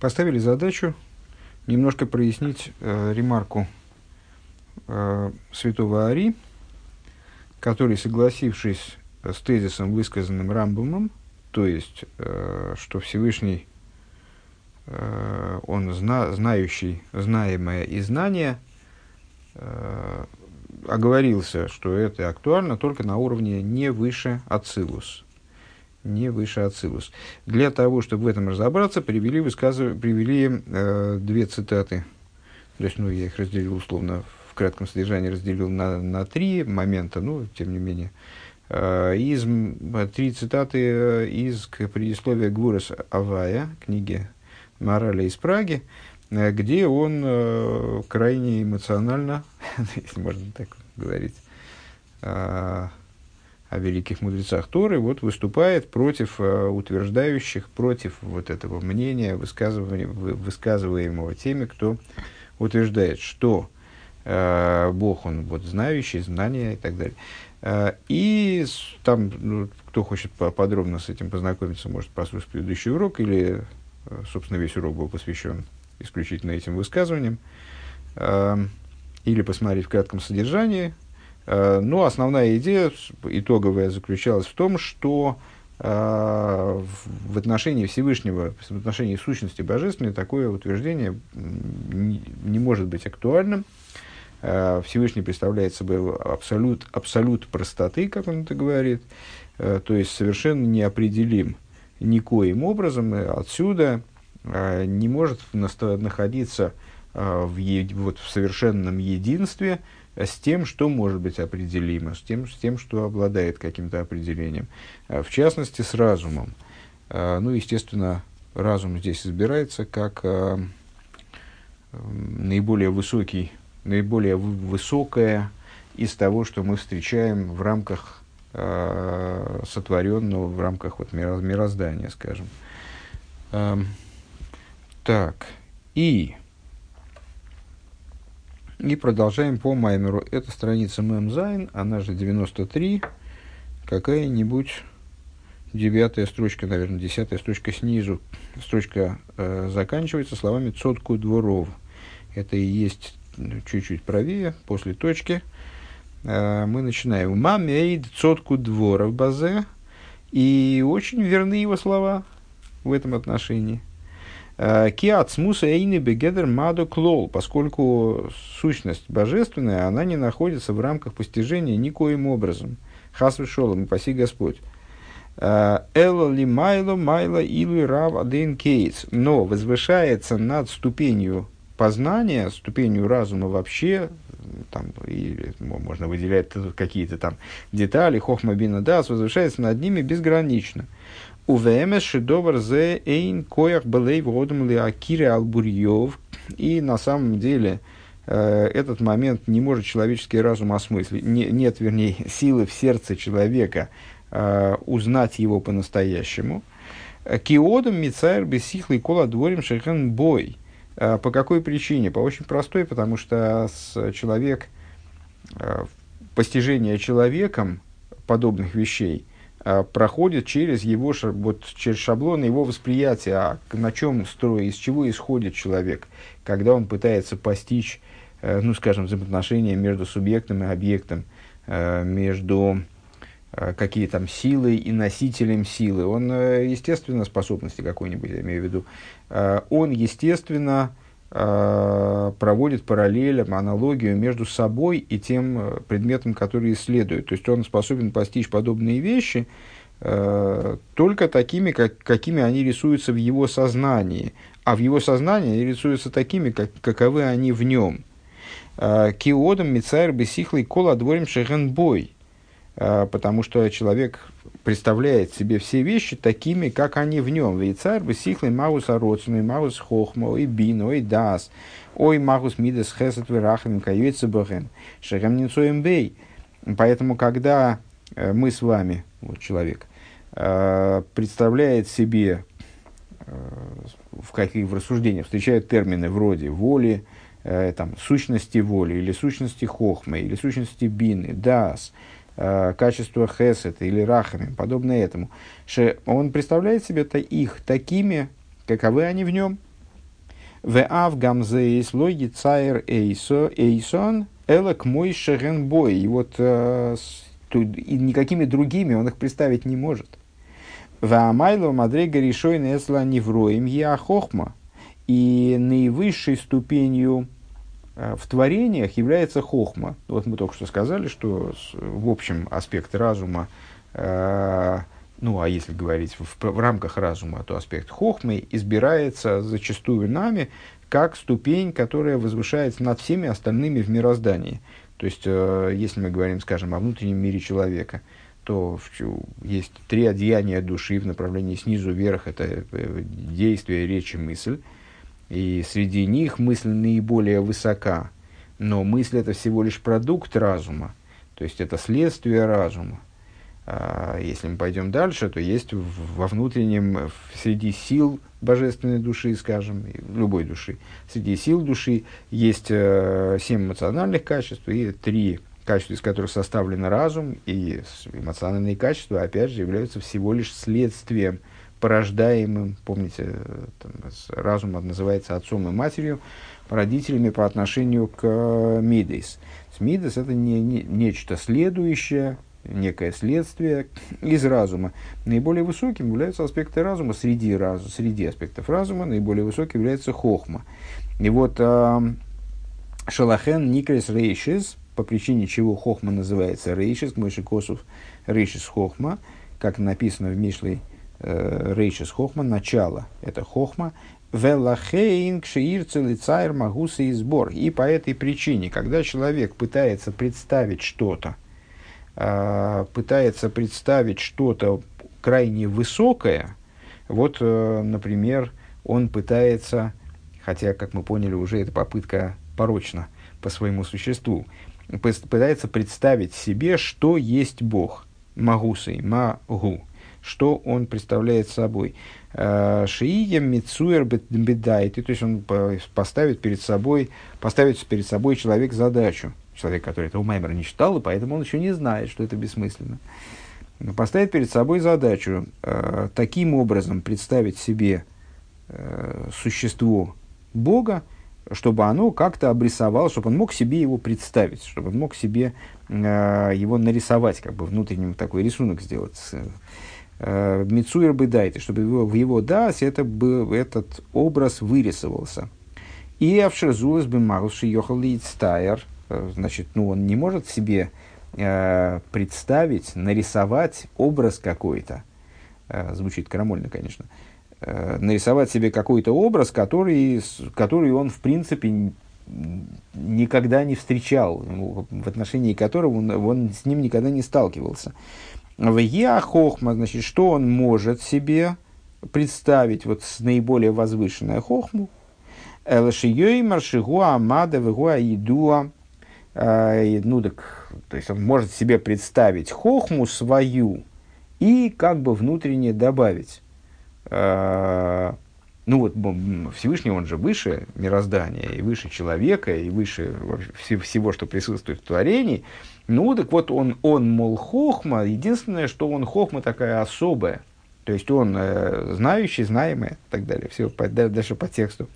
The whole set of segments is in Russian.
поставили задачу немножко прояснить э, ремарку э, святого Ари, который, согласившись с тезисом, высказанным Рамбомом, то есть, э, что Всевышний, э, он зна, знающий, знаемое и знание, э, оговорился, что это актуально только на уровне не выше Ацилус. Не выше Ацилус. Для того, чтобы в этом разобраться, привели, высказыв... привели э, две цитаты. То есть, ну, я их разделил условно в кратком содержании, разделил на, на три момента, ну, тем не менее. Э, из, три цитаты э, из предисловия Гурас Авая, книги Мораля из Праги, э, где он э, крайне эмоционально, если можно так говорить, э, о великих мудрецах Торы, вот выступает против э, утверждающих, против вот этого мнения, высказываемого теми, кто утверждает, что э, Бог, он вот знающий, знания и так далее. Э, и там, ну, кто хочет подробно с этим познакомиться, может послушать предыдущий урок, или, э, собственно, весь урок был посвящен исключительно этим высказываниям, э, или посмотреть в кратком содержании, но основная идея итоговая заключалась в том, что э, в отношении Всевышнего, в отношении сущности божественной, такое утверждение не может быть актуальным. Э, Всевышний представляет собой абсолют, абсолют простоты, как он это говорит, то есть совершенно неопределим никоим образом, и отсюда не может находиться в, вот, в совершенном единстве – с тем, что может быть определимо, с тем, с тем что обладает каким-то определением. А, в частности, с разумом. А, ну, естественно, разум здесь избирается как а, наиболее высокий, наиболее высокое из того, что мы встречаем в рамках сотворенного, в рамках вот мироздания, скажем. Так, и и продолжаем по Маймеру. Это страница Мемзайн, она же 93, какая-нибудь девятая строчка, наверное, десятая строчка снизу. Строчка э, заканчивается словами «цотку дворов». Это и есть чуть-чуть правее, после точки. Э, мы начинаем. «Мамейд цотку дворов базе». И очень верны его слова в этом отношении. Киат смуса эйны бегедер маду клол, поскольку сущность божественная, она не находится в рамках постижения никоим образом. Хас шолом, паси Господь. Элла ли майло майла или рав аден кейтс. Но возвышается над ступенью познания, ступенью разума вообще, там, или можно выделять какие-то там детали, хохма бина дас, возвышается над ними безгранично. УВМС шедовар зе эйн коях белей водом ли акире албурьев. И на самом деле э, этот момент не может человеческий разум осмыслить. Не, нет, вернее, силы в сердце человека э, узнать его по-настоящему. Киодом мицайр бесихлый кола дворим шехен бой. Э, по какой причине? По очень простой, потому что человек, э, постижение человеком подобных вещей – проходит через его вот, через шаблоны его восприятия, а на чем строит, из чего исходит человек, когда он пытается постичь, э, ну, скажем, взаимоотношения между субъектом и объектом, э, между э, какие там силы и носителем силы. Он, естественно, способности какой-нибудь, я имею в виду, он, естественно, проводит параллель, аналогию между собой и тем э, предметом, который исследует. То есть он способен постичь подобные вещи э, только такими, как, какими они рисуются в его сознании. А в его сознании они рисуются такими, как, каковы они в нем. Киодом Мицайр Бесихлый Кола Дворим Шехенбой. Потому что человек представляет себе все вещи такими, как они в нем. Ведь царь бы сихлый маус ароцину, маус хохмо, и бин, ой дас, ой магус мидас хесет верахам, каюется бахен, шехам ницоем бей. Поэтому, когда э, мы с вами, вот человек, э, представляет себе э, в каких в рассуждениях встречают термины вроде воли, там, сущности воли, или сущности хохмы, или сущности бины, дас, качество хесет или рахами, подобное этому, что он представляет себе -то их такими, каковы они в нем. В авгамзейс логи цайр эйсо эйсон элек мой шеренбой. И вот э, и никакими другими он их представить не может. В амайло мадрега решой несла невроем я хохма. И наивысшей ступенью э, в творениях является хохма. Вот мы только что сказали, что в общем аспект разума э, ну а если говорить в, в рамках разума, то аспект хохмы избирается зачастую нами как ступень, которая возвышается над всеми остальными в мироздании. То есть, э, если мы говорим, скажем, о внутреннем мире человека, то есть три одеяния души в направлении снизу вверх, это э, действие, речь и мысль. И среди них мысль наиболее высока, но мысль это всего лишь продукт разума, то есть это следствие разума. А, если мы пойдем дальше, то есть во внутреннем, среди сил божественной души, скажем, любой души, среди сил души есть э, семь эмоциональных качеств и три качества, из которых составлен разум, и эмоциональные качества, опять же, являются всего лишь следствием, порождаемым, помните, там, разум называется отцом и матерью, родителями по отношению к э, Мидейс. Мидейс это не, не, нечто следующее, некое следствие из разума. Наиболее высоким являются аспекты разума среди, раз, среди аспектов разума, наиболее высоким является хохма. И вот э, Шалахен Никрес Рейшис, по причине чего хохма называется Рейшис, Мойши Косов Рейшис Хохма, как написано в Мишле э, Рейшис Хохма, начало, это Хохма, Велахейн кшиир целицайр магуса и сбор. И по этой причине, когда человек пытается представить что-то, а, пытается представить что-то крайне высокое, вот, э, например, он пытается, хотя, как мы поняли, уже эта попытка порочна по своему существу, пытается представить себе, что есть Бог, Магусой, Магу, что он представляет собой. А, Шиия Мицуэр Бедайти, то есть он поставит перед собой, поставит перед собой человек задачу, человек, который этого Маймера не читал, и поэтому он еще не знает, что это бессмысленно. Поставить перед собой задачу э, таким образом представить себе э, существо Бога, чтобы оно как-то обрисовало, чтобы он мог себе его представить, чтобы он мог себе э, его нарисовать, как бы внутренним такой рисунок сделать. Э, Мицуэр бы дайте, чтобы его, в его дас это был, этот образ вырисовался. И Авшерзулас бы Маруши Йохал Стайер – Э, значит, ну, он не может себе э, представить, нарисовать образ какой-то, э, звучит крамольно, конечно, э, нарисовать себе какой-то образ, который, который он, в принципе, никогда не встречал, в отношении которого он, он с ним никогда не сталкивался. В Яхохма, значит, что он может себе представить вот с наиболее возвышенной хохму? Элашией маршигуа амада вегуа идуа э, ну так, то есть он может себе представить хохму свою и как бы внутренне добавить. Э, ну вот Всевышний, он же выше мироздания, и выше человека, и выше всего, что присутствует в творении. Ну так вот он, он мол, хохма, единственное, что он хохма такая особая. То есть он э, знающий, знаемый и так далее. Все по, дальше по тексту.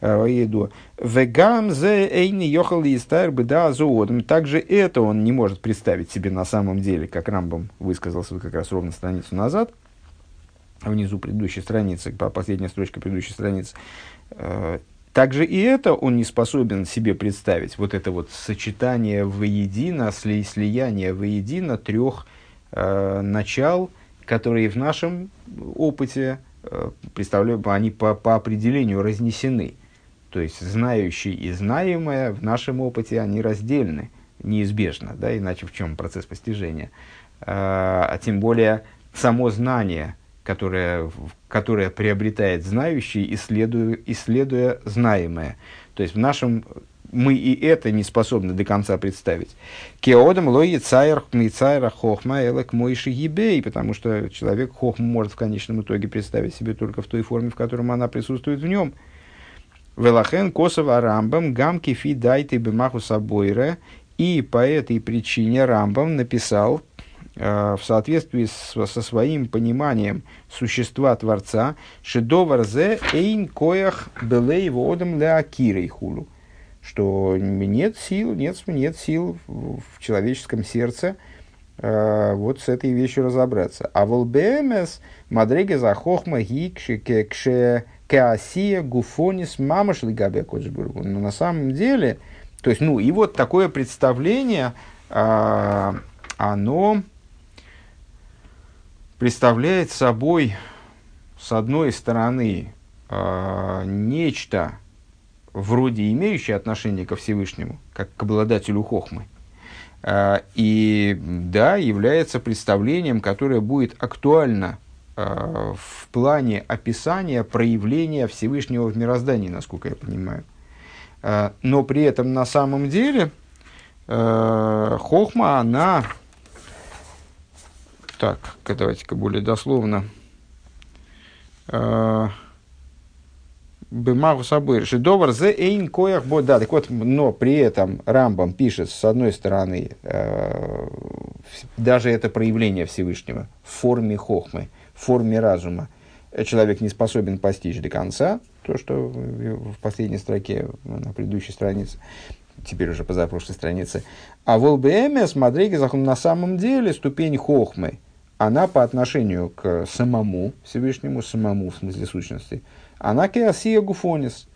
Э, еду. Вегам зе эйни йохал истайр беда зоодом. Также это он не может представить себе на самом деле, как Рамбам высказался как раз ровно страницу назад, внизу предыдущей страницы, по последней строчке предыдущей страницы. Э, также и это он не способен себе представить. Вот это вот сочетание воедино, сли, слияние воедино трех э, начал, которые в нашем опыте э, представляют, они по, по определению разнесены. То есть знающий и знаемое в нашем опыте, они раздельны неизбежно, да, иначе в чем процесс постижения. А, а тем более само знание, которое, которое приобретает знающий, исследуя, исследуя знаемое. То есть в нашем мы и это не способны до конца представить. Кеодам лои цайр мицайра хохма элек мойши ебей, потому что человек хохму может в конечном итоге представить себе только в той форме, в которой она присутствует в нем – Велахен Косова Рамбам Гамки Фи Дайте Бемаху Сабойре. И по этой причине Рамбам написал в соответствии с, со своим пониманием существа Творца, шедовар зе эйн коях белей водом леакирой хулу, что нет сил, нет, нет сил в человеческом сердце э, вот с этой вещью разобраться. А волбемес мадреге за хохма гикше кше кеасия гуфонис мамаш лигабе Но на самом деле, то есть, ну, и вот такое представление, э, оно представляет собой, с одной стороны, э, нечто, вроде имеющее отношение ко Всевышнему, как к обладателю хохмы, э, и да, является представлением, которое будет актуально э, в плане описания проявления Всевышнего в мироздании, насколько я понимаю. Но при этом на самом деле хохма, она так, давайте-ка более дословно. А, Бымагу собой. Шедовар зе эйн коях бо. Да, так вот, но при этом Рамбам пишет, с одной стороны, э, даже это проявление Всевышнего в форме хохмы, в форме разума. Человек не способен постичь до конца, то, что в последней строке на предыдущей странице, теперь уже позапрошлой странице. А в ЛБМС Мадриги на самом деле ступень хохмы – она по отношению к самому Всевышнему, самому в смысле сущности, она кеасия гуфонис.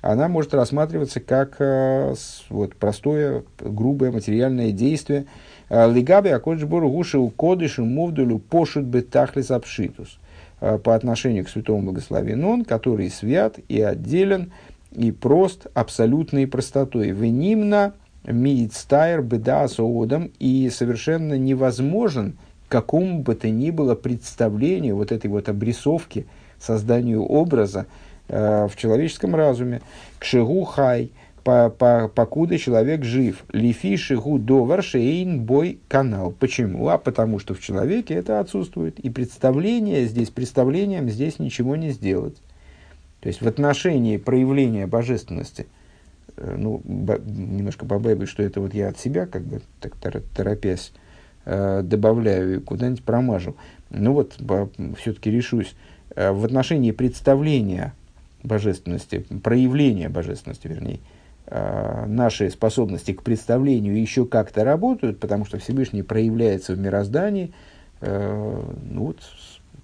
Она может рассматриваться как э, вот, простое, грубое материальное действие. Э, Лигаби акоджбору гушил кодышу мувдулю пошут бетахлис апшитус. Э, по отношению к святому благословен он, который свят и отделен, и прост абсолютной простотой. Венимна мидстайр беда соодом и совершенно невозможен – какому бы то ни было представлению, вот этой вот обрисовки, созданию образа э, в человеческом разуме. К шигу хай, по, по, покуда человек жив. Лифи шигу до варшейн бой канал. Почему? А потому что в человеке это отсутствует. И представление здесь, представлением здесь ничего не сделать. То есть в отношении проявления божественности, э, ну, немножко побаиваюсь, что это вот я от себя, как бы так торопясь, Э, добавляю куда-нибудь промажу. Ну вот, все-таки решусь. Э, в отношении представления божественности, проявления божественности, вернее, э, наши способности к представлению еще как-то работают, потому что Всевышний проявляется в мироздании ну, вот,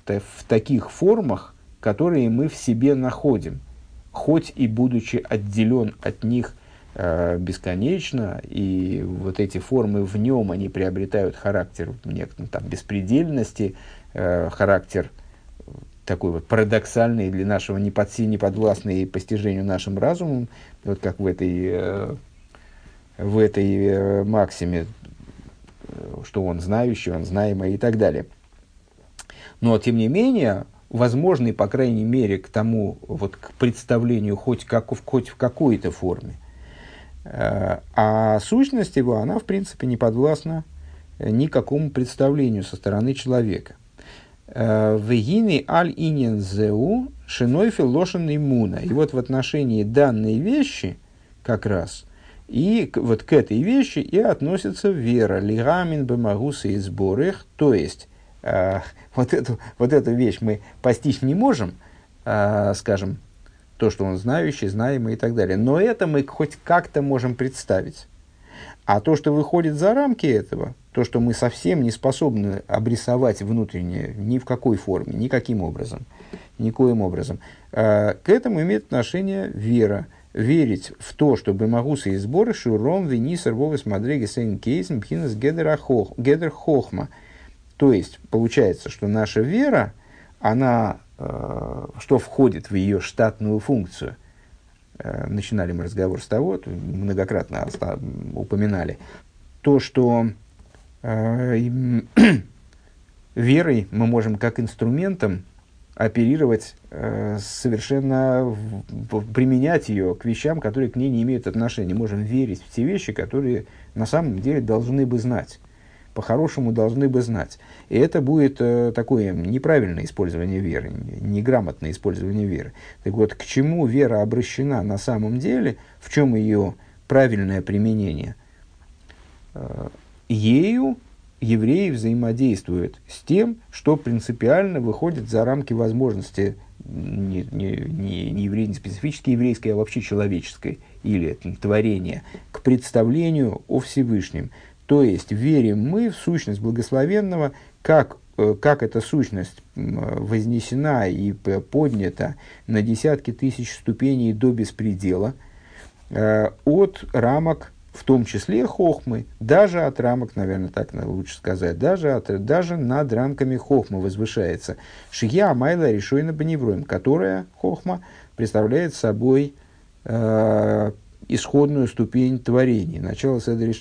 в таких формах, которые мы в себе находим, хоть и будучи отделен от них Э, бесконечно, и вот эти формы в нем, они приобретают характер некоторой там, беспредельности, э, характер такой вот парадоксальный для нашего не под неподвластный постижению нашим разумом, вот как в этой, э, в этой э, максиме, э, что он знающий, он знаемый и так далее. Но, тем не менее, возможный, по крайней мере, к тому, вот, к представлению хоть, как, хоть в какой-то форме – Э, а сущность его, она, в принципе, не подвластна никакому представлению со стороны человека. Э, Вегины аль инин зеу шинойфил лошен иммуна. И вот в отношении данной вещи, как раз, и вот к этой вещи и относится вера. Лигамин бемагуса и сборых. То есть, э, вот, эту, вот эту вещь мы постичь не можем, э, скажем, то, что он знающий, знаемый и так далее. Но это мы хоть как-то можем представить. А то, что выходит за рамки этого, то, что мы совсем не способны обрисовать внутренне ни в какой форме, никаким образом, никоим образом, э, к этому имеет отношение вера. Верить в то, что Бемагуса и сборы Шуром, Венисер, Вовес, Мадреги, Сейн Кейсен, Пхинес, Гедер Хохма. То есть, получается, что наша вера, она что входит в ее штатную функцию. Э, начинали мы разговор с того, многократно упоминали, то, что э, верой мы можем как инструментом оперировать, совершенно применять ее к вещам, которые к ней не имеют отношения. Можем верить в те вещи, которые на самом деле должны бы знать по-хорошему должны бы знать. И это будет э, такое неправильное использование веры, неграмотное использование веры. Так вот, к чему вера обращена на самом деле, в чем ее правильное применение? Э, ею евреи взаимодействуют с тем, что принципиально выходит за рамки возможности не, не, не, не, евре, не специфически еврейской, а вообще человеческой или творения, к представлению о Всевышнем. То есть верим мы в сущность благословенного, как, э, как эта сущность вознесена и поднята на десятки тысяч ступеней до беспредела э, от рамок в том числе хохмы, даже от рамок, наверное, так лучше сказать, даже, от, даже над рамками хохмы возвышается. Шия Амайла решойна Баневроем, которая хохма представляет собой э, исходную ступень творения, начало Седри.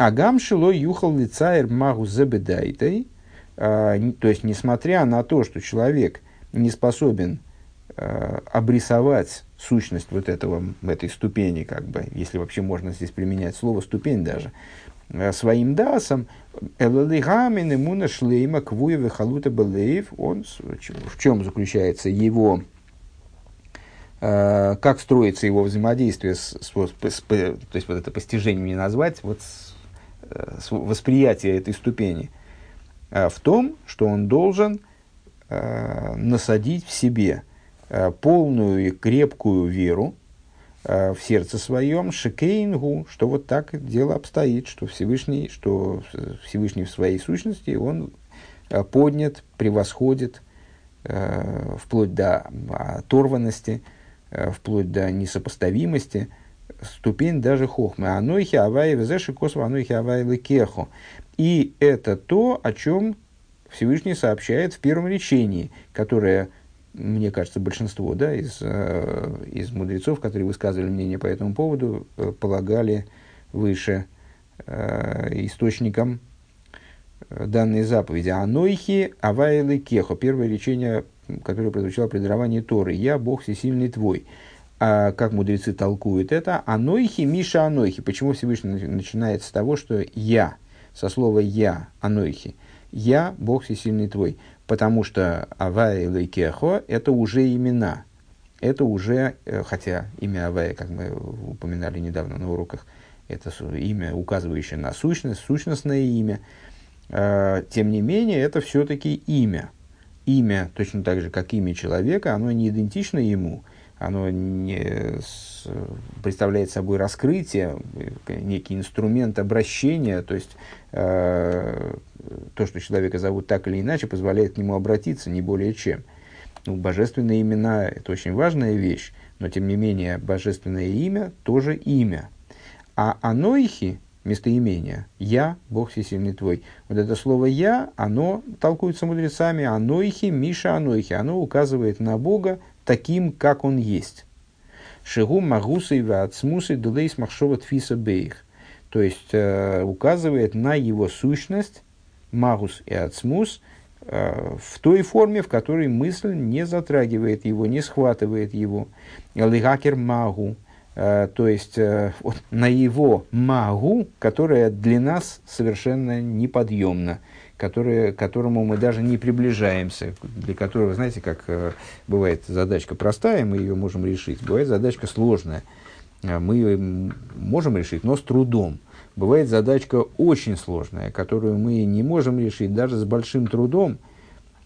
Агам шило юхал лицаер магу забедайтой, э, то есть, несмотря на то, что человек не способен э, обрисовать сущность вот этого, этой ступени, как бы, если вообще можно здесь применять слово ступень даже, э, своим дасом, Элалигамин имуна шлейма квуеве халута балеев, он, в чем заключается его, как строится его взаимодействие с, с, с, с, то есть вот это постижение не назвать, вот с восприятие этой ступени, в том, что он должен насадить в себе Э, полную и крепкую веру в сердце своем, шекейнгу, что вот так дело обстоит, что Всевышний, что Всевышний в своей сущности, он поднят, превосходит, вплоть до оторванности, вплоть до несопоставимости, ступень даже хохмы. Анойхи авай везеши косва анойхи авай лекехо. И это то, о чем Всевышний сообщает в первом речении, которое мне кажется, большинство да, из, э, из мудрецов, которые высказывали мнение по этому поводу, э, полагали выше э, источником данной заповеди. Анойхи авайлы кехо. Первое речение, которое прозвучало при даровании Торы. «Я Бог всесильный твой». А как мудрецы толкуют это? Анойхи, Миша Анойхи. Почему Всевышний начинает с того, что «я», со слова «я», Анойхи. «Я Бог всесильный твой» потому что Авая и Лейкехо – это уже имена. Это уже, э, хотя имя Авая, как мы упоминали недавно на уроках, это имя, указывающее на сущность, сущностное имя. А, тем не менее, это все-таки имя. Имя, точно так же, как имя человека, оно не идентично ему, оно не представляет собой раскрытие, э, некий инструмент обращения, то есть э, то, что человека зовут так или иначе, позволяет к нему обратиться, не более чем. Ну, божественные имена – это очень важная вещь, но тем не менее божественное имя тоже имя. А анойхи – местоимение «Я, Бог всесильный твой». Вот это слово «Я», оно толкуется мудрецами «Анойхи», «Миша Анойхи». Оно указывает на Бога таким, как Он есть. Шигу магусы и вацмусы дулейс махшова тфиса бейх. То есть, э, указывает на его сущность, магус и ацмус, э, в той форме, в которой мысль не затрагивает его, не схватывает его. Лигакер магу, э, то есть э, вот, на его магу, которая для нас совершенно неподъемна, которая, к которому мы даже не приближаемся, для которого, знаете, как бывает задачка простая, мы ее можем решить, бывает задачка сложная, мы ее можем решить, но с трудом – бывает задачка очень сложная, которую мы не можем решить даже с большим трудом.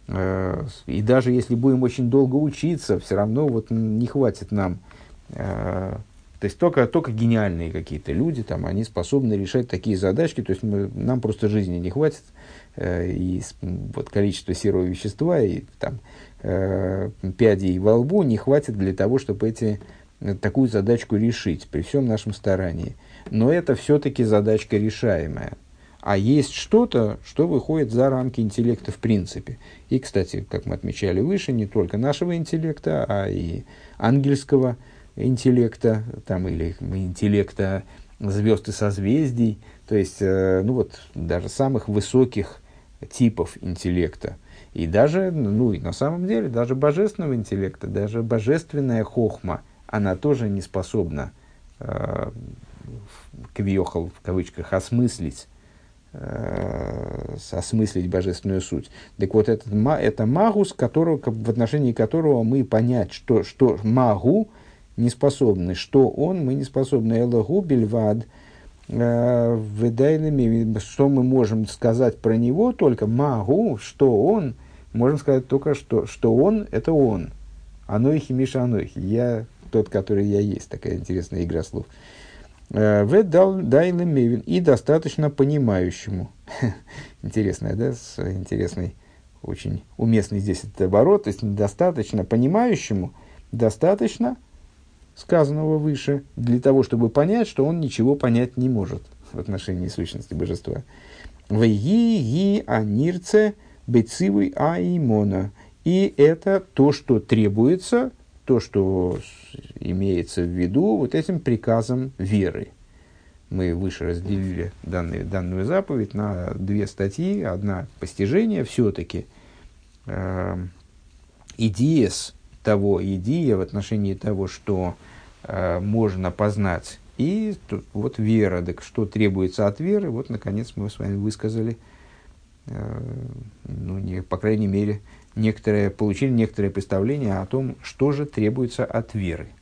Э, и даже если будем очень долго учиться, все равно вот не хватит нам. Э, то есть только, только гениальные какие-то люди, там, они способны решать такие задачки, то есть мы, нам просто жизни не хватит, э, и вот количество серого вещества, и там, э, пядей во лбу не хватит для того, чтобы эти, такую задачку решить при всем нашем старании но это все-таки задачка решаемая. А есть что-то, что выходит за рамки интеллекта в принципе. И, кстати, как мы отмечали выше, не только нашего интеллекта, а и ангельского интеллекта, там, или интеллекта звезд и созвездий, то есть, э, ну вот, даже самых высоких типов интеллекта. И даже, ну и на самом деле, даже божественного интеллекта, даже божественная хохма, она тоже не способна э, квиохал в кавычках, осмыслить, э, осмыслить божественную суть. Так вот, этот, это магус, которого, в отношении которого мы понять, что, что магу не способны, что он мы не способны. Элагу бельвад э, выдайными, что мы можем сказать про него, только могу, что он, можем сказать только, что, что он – это он. Анойхи Миша Анойхи. Я тот, который я есть. Такая интересная игра слов. Э, в дайлем мевин и достаточно понимающему. Интересная, да, с интересной, очень уместный здесь этот оборот. То есть достаточно понимающему, достаточно сказанного выше для того, чтобы понять, что он ничего понять не может в отношении сущности божества. Веги ги анирце бецивый аимона. И это то, что требуется, то, что имеется в виду вот этим приказом веры. Мы выше разделили данные, данную заповедь на две статьи. Одна – постижение все-таки. Э, того, идея в отношении того, что э, можно познать. И тут, вот вера, так что требуется от веры, вот наконец мы с вами высказали, э, ну, не, по крайней мере, некоторое, получили некоторое представление о том, что же требуется от веры –